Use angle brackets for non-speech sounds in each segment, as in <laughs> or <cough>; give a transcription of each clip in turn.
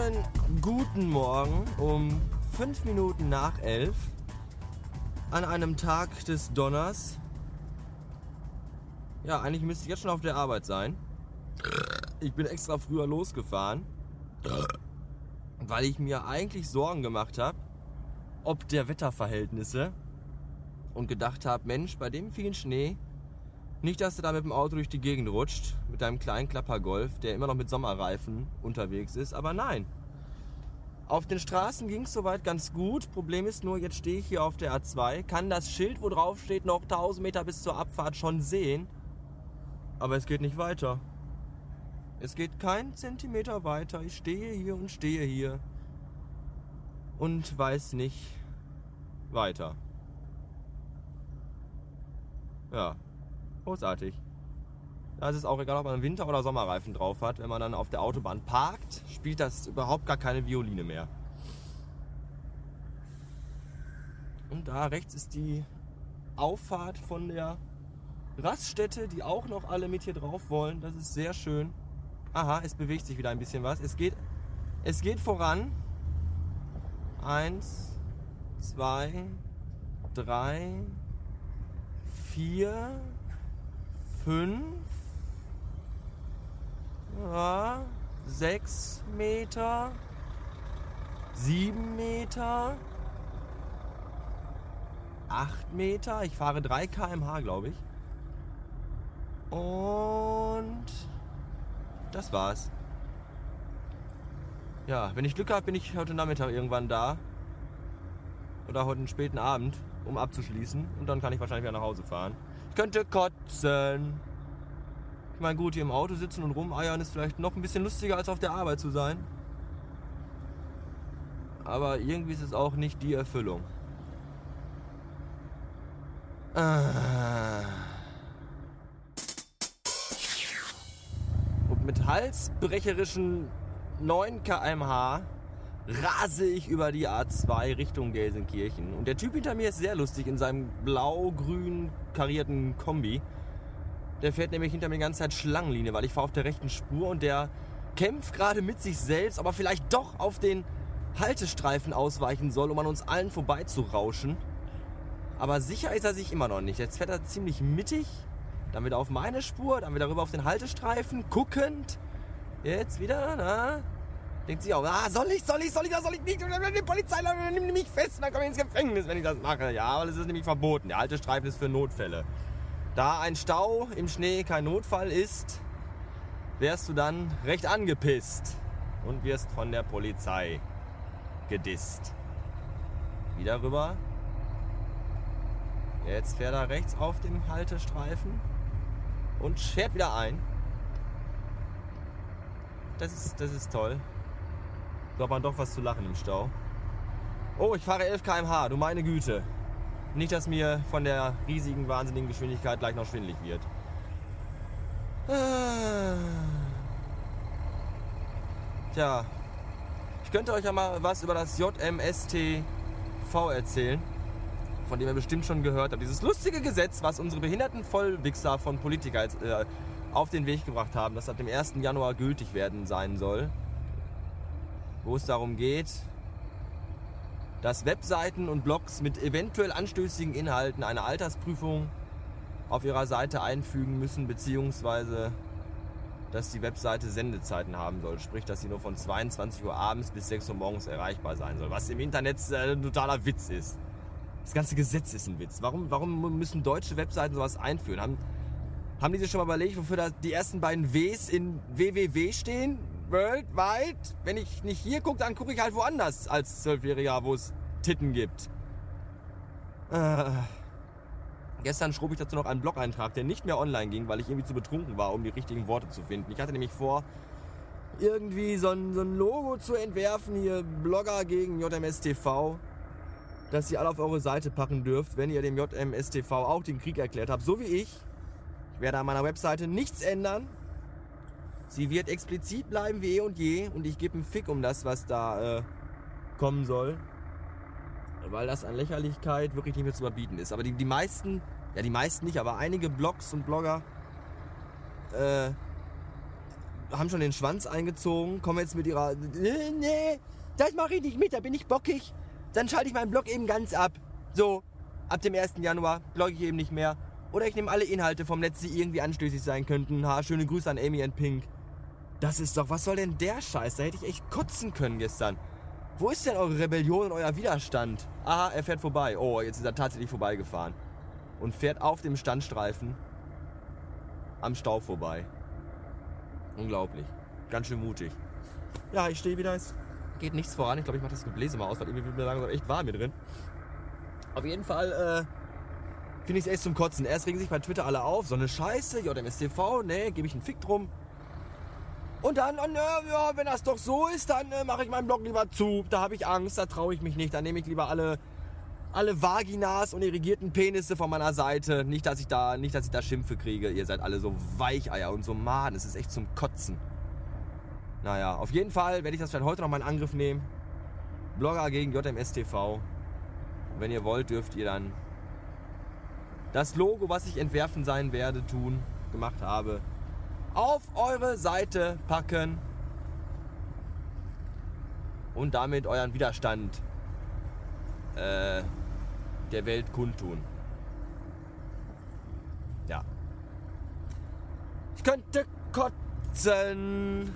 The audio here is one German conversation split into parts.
wunderschönen guten Morgen um 5 Minuten nach 11 an einem Tag des Donners. Ja, eigentlich müsste ich jetzt schon auf der Arbeit sein. Ich bin extra früher losgefahren, weil ich mir eigentlich Sorgen gemacht habe, ob der Wetterverhältnisse und gedacht habe, Mensch, bei dem vielen Schnee, nicht, dass du da mit dem Auto durch die Gegend rutscht, mit deinem kleinen Klappergolf, der immer noch mit Sommerreifen unterwegs ist, aber nein. Auf den Straßen ging es soweit ganz gut. Problem ist nur, jetzt stehe ich hier auf der A2, kann das Schild, wo drauf steht, noch 1000 Meter bis zur Abfahrt schon sehen. Aber es geht nicht weiter. Es geht kein Zentimeter weiter. Ich stehe hier und stehe hier und weiß nicht weiter. Ja, großartig. Da ist es auch egal, ob man Winter- oder Sommerreifen drauf hat. Wenn man dann auf der Autobahn parkt, spielt das überhaupt gar keine Violine mehr. Und da rechts ist die Auffahrt von der Raststätte, die auch noch alle mit hier drauf wollen. Das ist sehr schön. Aha, es bewegt sich wieder ein bisschen was. Es geht, es geht voran. Eins, zwei, drei, vier, fünf, ja, sechs Meter, sieben Meter, acht Meter. Ich fahre 3 km/h, glaube ich. Und das war's. Ja, wenn ich Glück habe, bin ich heute Nachmittag irgendwann da. Oder heute einen späten Abend, um abzuschließen. Und dann kann ich wahrscheinlich wieder nach Hause fahren. Ich könnte kotzen. Ich meine, gut, hier im Auto sitzen und rumeiern ist vielleicht noch ein bisschen lustiger, als auf der Arbeit zu sein. Aber irgendwie ist es auch nicht die Erfüllung. Ah. Und mit halsbrecherischen 9 km/h rase ich über die A2 Richtung Gelsenkirchen. Und der Typ hinter mir ist sehr lustig in seinem blau-grün karierten Kombi. Der fährt nämlich hinter mir die ganze Zeit Schlangenlinie, weil ich fahre auf der rechten Spur und der kämpft gerade mit sich selbst, aber vielleicht doch auf den Haltestreifen ausweichen soll, um an uns allen vorbeizurauschen. Aber sicher ist er sich immer noch nicht. Jetzt fährt er ziemlich mittig, dann wieder auf meine Spur, dann wieder rüber auf den Haltestreifen, guckend. Jetzt wieder, na? Denkt sich auch, ah, soll ich, soll ich, soll ich, soll ich nicht? Die Polizei nimmt mich fest und dann komme ich ins Gefängnis, wenn ich das mache. Ja, aber das ist nämlich verboten. Der Haltestreifen ist für Notfälle. Da ein Stau im Schnee kein Notfall ist, wärst du dann recht angepisst und wirst von der Polizei gedisst. Wieder rüber. Jetzt fährt er rechts auf dem Haltestreifen und schert wieder ein. Das ist, das ist toll. Hat man doch was zu lachen im Stau. Oh, ich fahre 11 km/h, du meine Güte. Nicht, dass mir von der riesigen, wahnsinnigen Geschwindigkeit gleich noch schwindelig wird. Ah. Tja, ich könnte euch ja mal was über das JMSTV erzählen, von dem ihr bestimmt schon gehört habt. Dieses lustige Gesetz, was unsere behinderten Vollwichser von Politikern äh, auf den Weg gebracht haben, das ab dem 1. Januar gültig werden sein soll. Wo es darum geht, dass Webseiten und Blogs mit eventuell anstößigen Inhalten eine Altersprüfung auf ihrer Seite einfügen müssen, beziehungsweise dass die Webseite Sendezeiten haben soll. Sprich, dass sie nur von 22 Uhr abends bis 6 Uhr morgens erreichbar sein soll. Was im Internet äh, ein totaler Witz ist. Das ganze Gesetz ist ein Witz. Warum, warum müssen deutsche Webseiten sowas einführen? Haben, haben die sich schon mal überlegt, wofür da die ersten beiden Ws in www stehen? Worldwide? Wenn ich nicht hier gucke, dann gucke ich halt woanders als Zwölfjähriger, wo es Titten gibt. Äh. Gestern schrob ich dazu noch einen Blog-Eintrag, der nicht mehr online ging, weil ich irgendwie zu betrunken war, um die richtigen Worte zu finden. Ich hatte nämlich vor, irgendwie so ein, so ein Logo zu entwerfen, hier Blogger gegen JMSTV, dass ihr alle auf eure Seite packen dürft, wenn ihr dem JMSTV auch den Krieg erklärt habt, so wie ich. Ich werde an meiner Webseite nichts ändern. Sie wird explizit bleiben wie eh und je und ich gebe einen Fick um das, was da äh, kommen soll weil das an Lächerlichkeit wirklich nicht mehr zu überbieten ist. Aber die, die meisten, ja die meisten nicht, aber einige Blogs und Blogger äh, haben schon den Schwanz eingezogen, kommen jetzt mit ihrer. Nee, nee, das mache ich nicht mit, da bin ich bockig. Dann schalte ich meinen Blog eben ganz ab. So, ab dem 1. Januar blogge ich eben nicht mehr. Oder ich nehme alle Inhalte vom Netz, die irgendwie anstößig sein könnten. Ha, schöne Grüße an Amy and Pink. Das ist doch, was soll denn der Scheiß? Da hätte ich echt kotzen können gestern. Wo ist denn eure Rebellion und euer Widerstand? Aha, er fährt vorbei. Oh, jetzt ist er tatsächlich vorbeigefahren. Und fährt auf dem Standstreifen am Stau vorbei. Unglaublich. Ganz schön mutig. Ja, ich stehe wieder. Es geht nichts voran. Ich glaube, ich mache das Gebläse mal aus, weil irgendwie wird mir langsam echt warm hier drin. Auf jeden Fall äh, finde ich es echt zum Kotzen. Erst regen sich bei Twitter alle auf. So eine Scheiße, JMSTV, ne, gebe ich einen Fick drum. Und dann, äh, ja, wenn das doch so ist, dann äh, mache ich meinen Blog lieber zu. Da habe ich Angst, da traue ich mich nicht. Dann nehme ich lieber alle, alle Vaginas und irrigierten Penisse von meiner Seite. Nicht, dass ich da, nicht, dass ich da Schimpfe kriege. Ihr seid alle so Weicheier und so Maden. Es ist echt zum Kotzen. Naja, auf jeden Fall werde ich das vielleicht heute noch mal in Angriff nehmen. Blogger gegen JMSTV. Und wenn ihr wollt, dürft ihr dann das Logo, was ich entwerfen sein werde, tun, gemacht habe, auf eure Seite packen und damit euren Widerstand äh, der Welt kundtun. Ja. Ich könnte kotzen.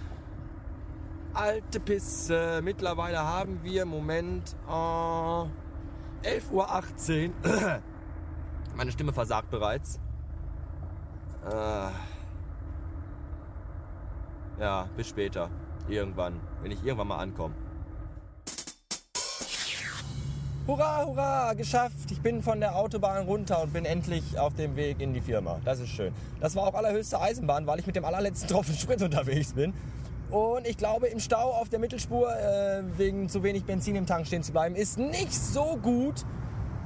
Alte Pisse. Mittlerweile haben wir, Moment, äh, 11.18 Uhr. <clears throat> Meine Stimme versagt bereits. Äh, ja, bis später. Irgendwann. Wenn ich irgendwann mal ankomme. Hurra, hurra, geschafft. Ich bin von der Autobahn runter und bin endlich auf dem Weg in die Firma. Das ist schön. Das war auch allerhöchste Eisenbahn, weil ich mit dem allerletzten Tropfen <laughs> Sprit unterwegs bin. Und ich glaube, im Stau auf der Mittelspur, äh, wegen zu wenig Benzin im Tank stehen zu bleiben, ist nicht so gut.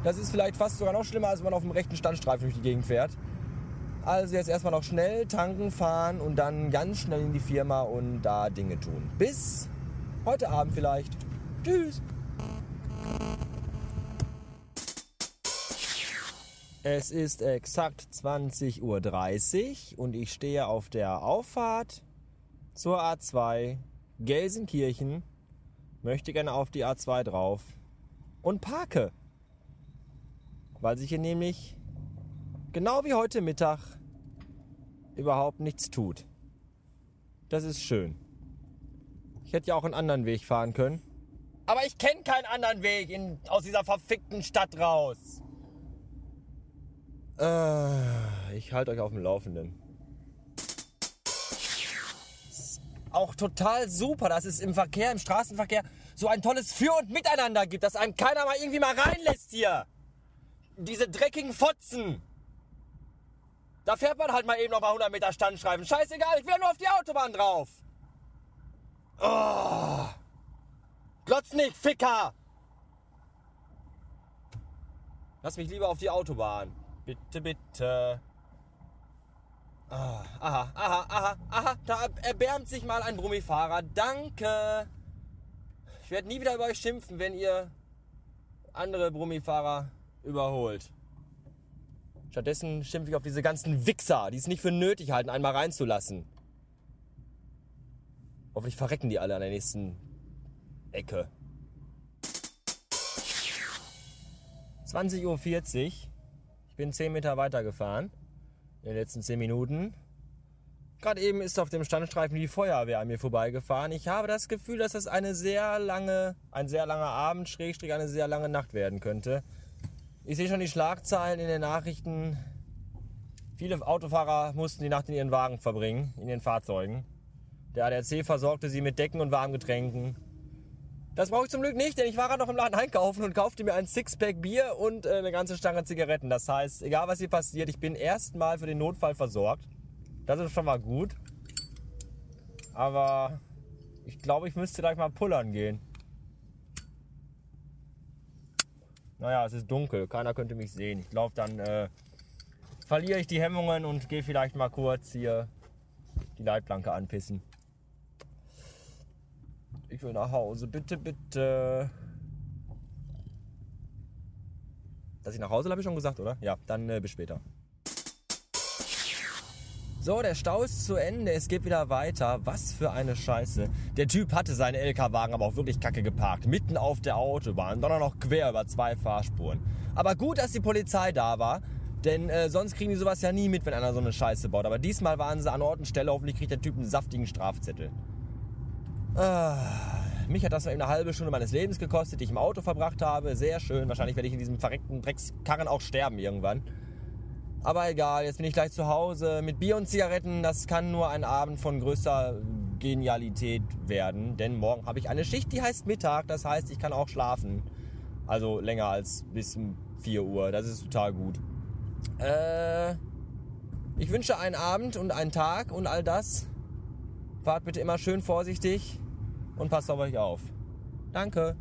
Das ist vielleicht fast sogar noch schlimmer, als wenn man auf dem rechten Standstreifen durch die Gegend fährt. Also jetzt erstmal noch schnell tanken, fahren und dann ganz schnell in die Firma und da Dinge tun. Bis heute Abend vielleicht. Tschüss. Es ist exakt 20.30 Uhr und ich stehe auf der Auffahrt zur A2 Gelsenkirchen, möchte gerne auf die A2 drauf und parke. Weil sich hier nämlich genau wie heute Mittag überhaupt nichts tut. Das ist schön. Ich hätte ja auch einen anderen Weg fahren können. Aber ich kenne keinen anderen Weg in, aus dieser verfickten Stadt raus. Äh, ich halte euch auf dem Laufenden. Auch total super, dass es im Verkehr, im Straßenverkehr so ein tolles Für und Miteinander gibt, dass einem keiner mal irgendwie mal reinlässt hier. Diese dreckigen Fotzen. Da fährt man halt mal eben noch mal 100 Meter Standstreifen. Scheißegal, ich will nur auf die Autobahn drauf. Oh. Glotz nicht, Ficker! Lass mich lieber auf die Autobahn. Bitte, bitte. Oh, aha, aha, aha, aha. Da erbärmt sich mal ein Brummifahrer. Danke. Ich werde nie wieder über euch schimpfen, wenn ihr andere Brummifahrer überholt. Stattdessen schimpfe ich auf diese ganzen Wichser, die es nicht für nötig halten, einmal reinzulassen. Hoffentlich verrecken die alle an der nächsten Ecke. 20.40 Uhr. Ich bin 10 Meter weiter gefahren. In den letzten 10 Minuten. Gerade eben ist auf dem Standstreifen die Feuerwehr an mir vorbeigefahren. Ich habe das Gefühl, dass das eine sehr lange, ein sehr langer Abend, Schrägstrich eine sehr lange Nacht werden könnte. Ich sehe schon die Schlagzeilen in den Nachrichten. Viele Autofahrer mussten die Nacht in ihren Wagen verbringen, in ihren Fahrzeugen. Der ADAC versorgte sie mit Decken und Warmgetränken. Das brauche ich zum Glück nicht, denn ich war gerade noch im Laden einkaufen und kaufte mir ein Sixpack Bier und äh, eine ganze Stange Zigaretten. Das heißt, egal was hier passiert, ich bin erstmal für den Notfall versorgt. Das ist schon mal gut. Aber ich glaube, ich müsste gleich mal pullern gehen. Naja, es ist dunkel, keiner könnte mich sehen. Ich glaube, dann äh, verliere ich die Hemmungen und gehe vielleicht mal kurz hier die Leitplanke anpissen. Ich will nach Hause, bitte, bitte. Dass ich nach Hause habe ich schon gesagt, oder? Ja, dann äh, bis später. So, der Stau ist zu Ende, es geht wieder weiter. Was für eine Scheiße. Der Typ hatte seinen LK-Wagen aber auch wirklich kacke geparkt. Mitten auf der Autobahn, auch noch quer über zwei Fahrspuren. Aber gut, dass die Polizei da war, denn äh, sonst kriegen die sowas ja nie mit, wenn einer so eine Scheiße baut. Aber diesmal waren sie an Ort und Stelle. Hoffentlich kriegt der Typ einen saftigen Strafzettel. Ah, mich hat das eben eine halbe Stunde meines Lebens gekostet, die ich im Auto verbracht habe. Sehr schön. Wahrscheinlich werde ich in diesem verreckten Dreckskarren auch sterben irgendwann. Aber egal, jetzt bin ich gleich zu Hause mit Bier und Zigaretten. Das kann nur ein Abend von größter Genialität werden. Denn morgen habe ich eine Schicht, die heißt Mittag. Das heißt, ich kann auch schlafen. Also länger als bis 4 Uhr. Das ist total gut. Äh, ich wünsche einen Abend und einen Tag und all das. Fahrt bitte immer schön vorsichtig und passt auf euch auf. Danke.